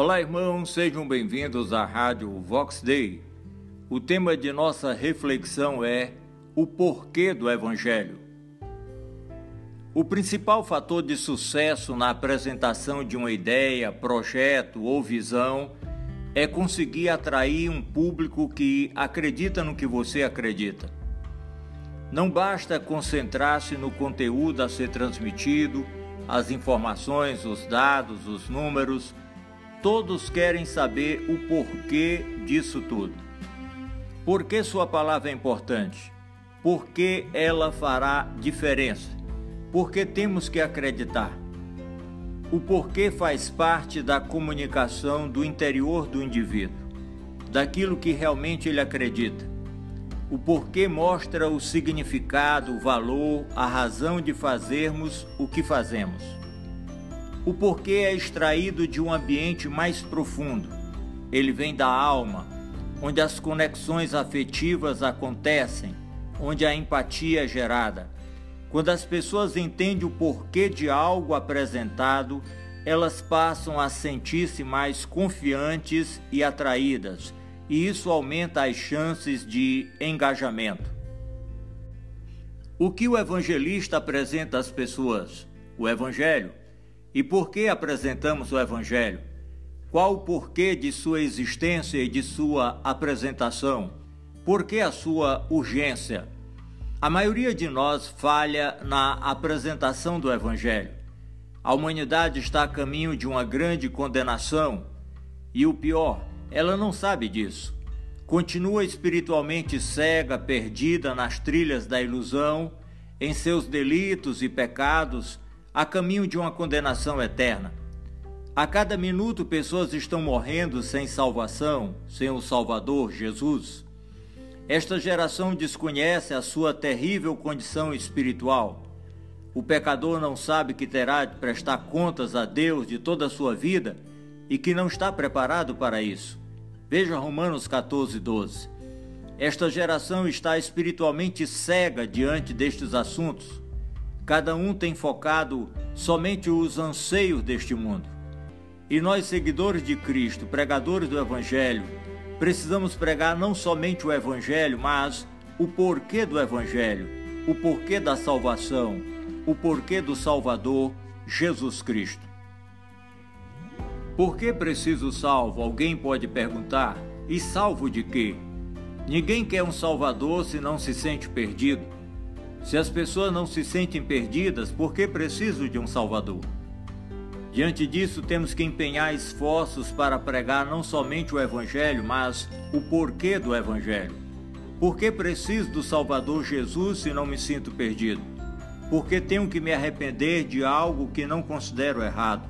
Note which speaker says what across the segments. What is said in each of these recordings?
Speaker 1: Olá, irmãos, sejam bem-vindos à Rádio Vox Day. O tema de nossa reflexão é o porquê do Evangelho. O principal fator de sucesso na apresentação de uma ideia, projeto ou visão é conseguir atrair um público que acredita no que você acredita. Não basta concentrar-se no conteúdo a ser transmitido, as informações, os dados, os números. Todos querem saber o porquê disso tudo. Por que sua palavra é importante? Por que ela fará diferença? Porque temos que acreditar. O porquê faz parte da comunicação do interior do indivíduo, daquilo que realmente ele acredita. O porquê mostra o significado, o valor, a razão de fazermos o que fazemos. O porquê é extraído de um ambiente mais profundo. Ele vem da alma, onde as conexões afetivas acontecem, onde a empatia é gerada. Quando as pessoas entendem o porquê de algo apresentado, elas passam a sentir-se mais confiantes e atraídas e isso aumenta as chances de engajamento. O que o evangelista apresenta às pessoas? O Evangelho. E por que apresentamos o Evangelho? Qual o porquê de sua existência e de sua apresentação? Por que a sua urgência? A maioria de nós falha na apresentação do Evangelho. A humanidade está a caminho de uma grande condenação. E o pior, ela não sabe disso. Continua espiritualmente cega, perdida nas trilhas da ilusão, em seus delitos e pecados, a caminho de uma condenação eterna. A cada minuto, pessoas estão morrendo sem salvação, sem o Salvador Jesus. Esta geração desconhece a sua terrível condição espiritual. O pecador não sabe que terá de prestar contas a Deus de toda a sua vida e que não está preparado para isso. Veja Romanos 14, 12. Esta geração está espiritualmente cega diante destes assuntos. Cada um tem focado somente os anseios deste mundo. E nós, seguidores de Cristo, pregadores do Evangelho, precisamos pregar não somente o Evangelho, mas o porquê do Evangelho, o porquê da salvação, o porquê do Salvador, Jesus Cristo. Por que preciso salvo? Alguém pode perguntar. E salvo de quê? Ninguém quer um salvador se não se sente perdido. Se as pessoas não se sentem perdidas, por que preciso de um salvador? Diante disso, temos que empenhar esforços para pregar não somente o Evangelho, mas o porquê do Evangelho. Por que preciso do Salvador Jesus se não me sinto perdido? Por que tenho que me arrepender de algo que não considero errado?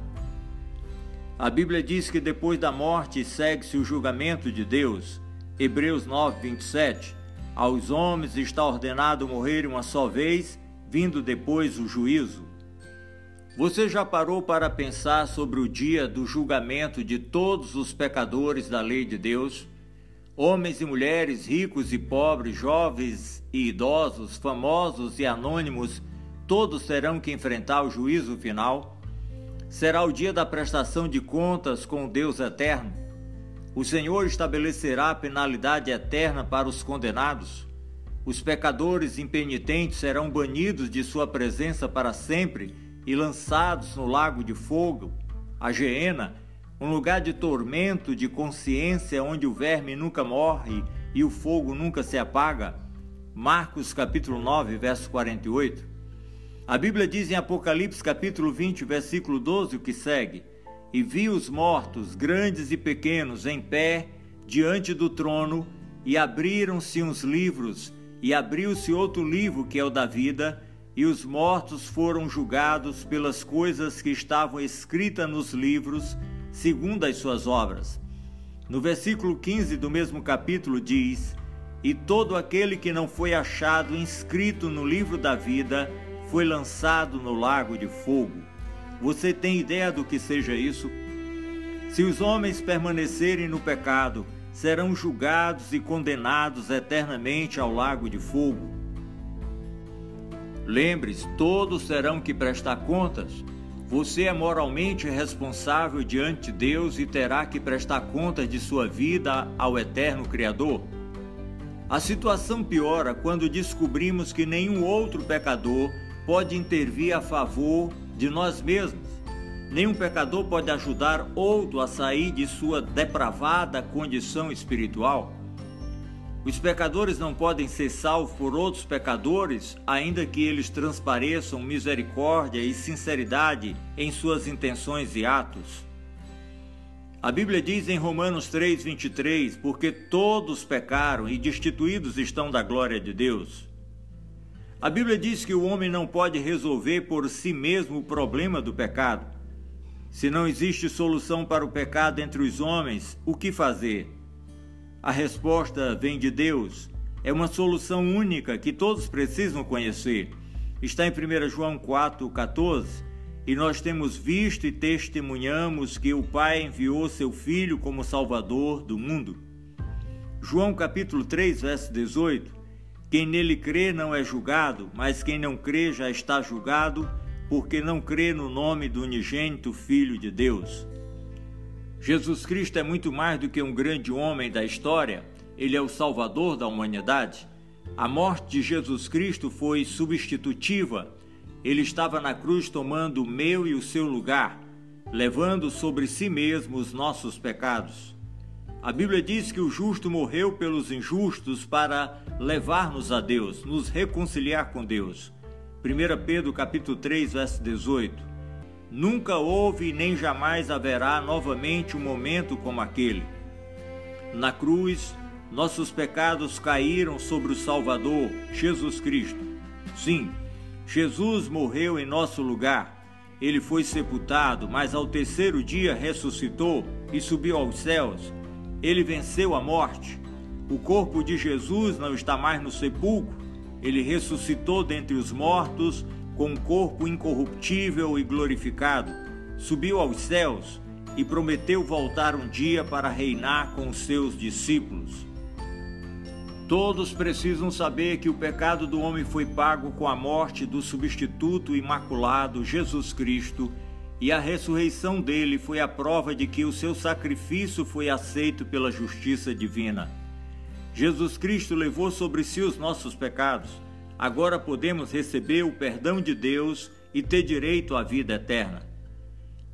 Speaker 1: A Bíblia diz que depois da morte segue-se o julgamento de Deus. Hebreus 9, 27. Aos homens está ordenado morrer uma só vez, vindo depois o juízo. Você já parou para pensar sobre o dia do julgamento de todos os pecadores da lei de Deus? Homens e mulheres, ricos e pobres, jovens e idosos, famosos e anônimos, todos terão que enfrentar o juízo final? será o dia da prestação de contas com o Deus eterno. O Senhor estabelecerá penalidade eterna para os condenados. Os pecadores impenitentes serão banidos de sua presença para sempre e lançados no lago de fogo, a Geena, um lugar de tormento de consciência onde o verme nunca morre e o fogo nunca se apaga. Marcos capítulo 9, verso 48. A Bíblia diz em Apocalipse capítulo 20, versículo 12 o que segue: E vi os mortos, grandes e pequenos, em pé diante do trono, e abriram-se uns livros, e abriu-se outro livro que é o da vida, e os mortos foram julgados pelas coisas que estavam escritas nos livros, segundo as suas obras. No versículo 15 do mesmo capítulo diz: E todo aquele que não foi achado inscrito no livro da vida foi lançado no lago de fogo. Você tem ideia do que seja isso? Se os homens permanecerem no pecado, serão julgados e condenados eternamente ao lago de fogo. Lembre-se, todos terão que prestar contas. Você é moralmente responsável diante de Deus e terá que prestar contas de sua vida ao eterno Criador. A situação piora quando descobrimos que nenhum outro pecador pode intervir a favor de nós mesmos. Nenhum pecador pode ajudar outro a sair de sua depravada condição espiritual. Os pecadores não podem ser salvos por outros pecadores, ainda que eles transpareçam misericórdia e sinceridade em suas intenções e atos. A Bíblia diz em Romanos 3:23, porque todos pecaram e destituídos estão da glória de Deus. A Bíblia diz que o homem não pode resolver por si mesmo o problema do pecado. Se não existe solução para o pecado entre os homens, o que fazer? A resposta vem de Deus. É uma solução única que todos precisam conhecer. Está em 1 João 4,14. E nós temos visto e testemunhamos que o Pai enviou seu Filho como Salvador do mundo. João capítulo 3, verso 18. Quem nele crê não é julgado, mas quem não crê já está julgado, porque não crê no nome do unigênito Filho de Deus. Jesus Cristo é muito mais do que um grande homem da história, ele é o Salvador da humanidade. A morte de Jesus Cristo foi substitutiva. Ele estava na cruz tomando o meu e o seu lugar, levando sobre si mesmo os nossos pecados. A Bíblia diz que o justo morreu pelos injustos para levar-nos a Deus, nos reconciliar com Deus. 1 Pedro capítulo 3, verso 18. Nunca houve nem jamais haverá novamente um momento como aquele. Na cruz, nossos pecados caíram sobre o Salvador, Jesus Cristo. Sim, Jesus morreu em nosso lugar. Ele foi sepultado, mas ao terceiro dia ressuscitou e subiu aos céus. Ele venceu a morte. O corpo de Jesus não está mais no sepulcro. Ele ressuscitou dentre os mortos com um corpo incorruptível e glorificado, subiu aos céus e prometeu voltar um dia para reinar com os seus discípulos. Todos precisam saber que o pecado do homem foi pago com a morte do substituto imaculado Jesus Cristo, e a ressurreição dele foi a prova de que o seu sacrifício foi aceito pela justiça divina. Jesus Cristo levou sobre si os nossos pecados agora podemos receber o perdão de Deus e ter direito à vida eterna.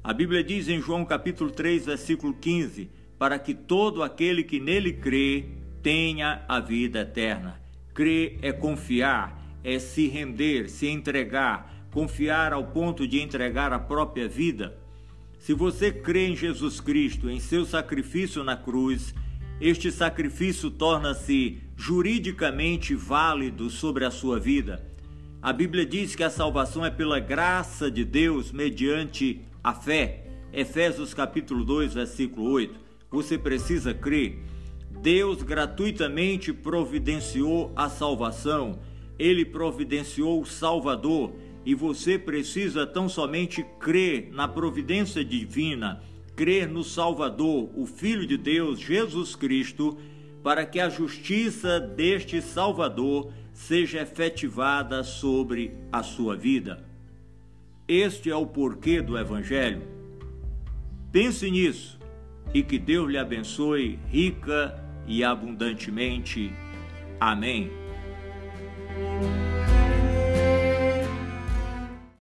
Speaker 1: A Bíblia diz em João capítulo 3, versículo 15, para que todo aquele que nele crê tenha a vida eterna. Crer é confiar, é se render, se entregar, confiar ao ponto de entregar a própria vida. Se você crê em Jesus Cristo, em seu sacrifício na cruz, este sacrifício torna-se juridicamente válido sobre a sua vida. A Bíblia diz que a salvação é pela graça de Deus mediante a fé. Efésios capítulo 2, versículo 8. Você precisa crer. Deus gratuitamente providenciou a salvação. Ele providenciou o Salvador e você precisa tão somente crer na providência divina, crer no Salvador, o Filho de Deus, Jesus Cristo para que a justiça deste Salvador seja efetivada sobre a sua vida. Este é o porquê do Evangelho. Pense nisso e que Deus lhe abençoe rica e abundantemente. Amém.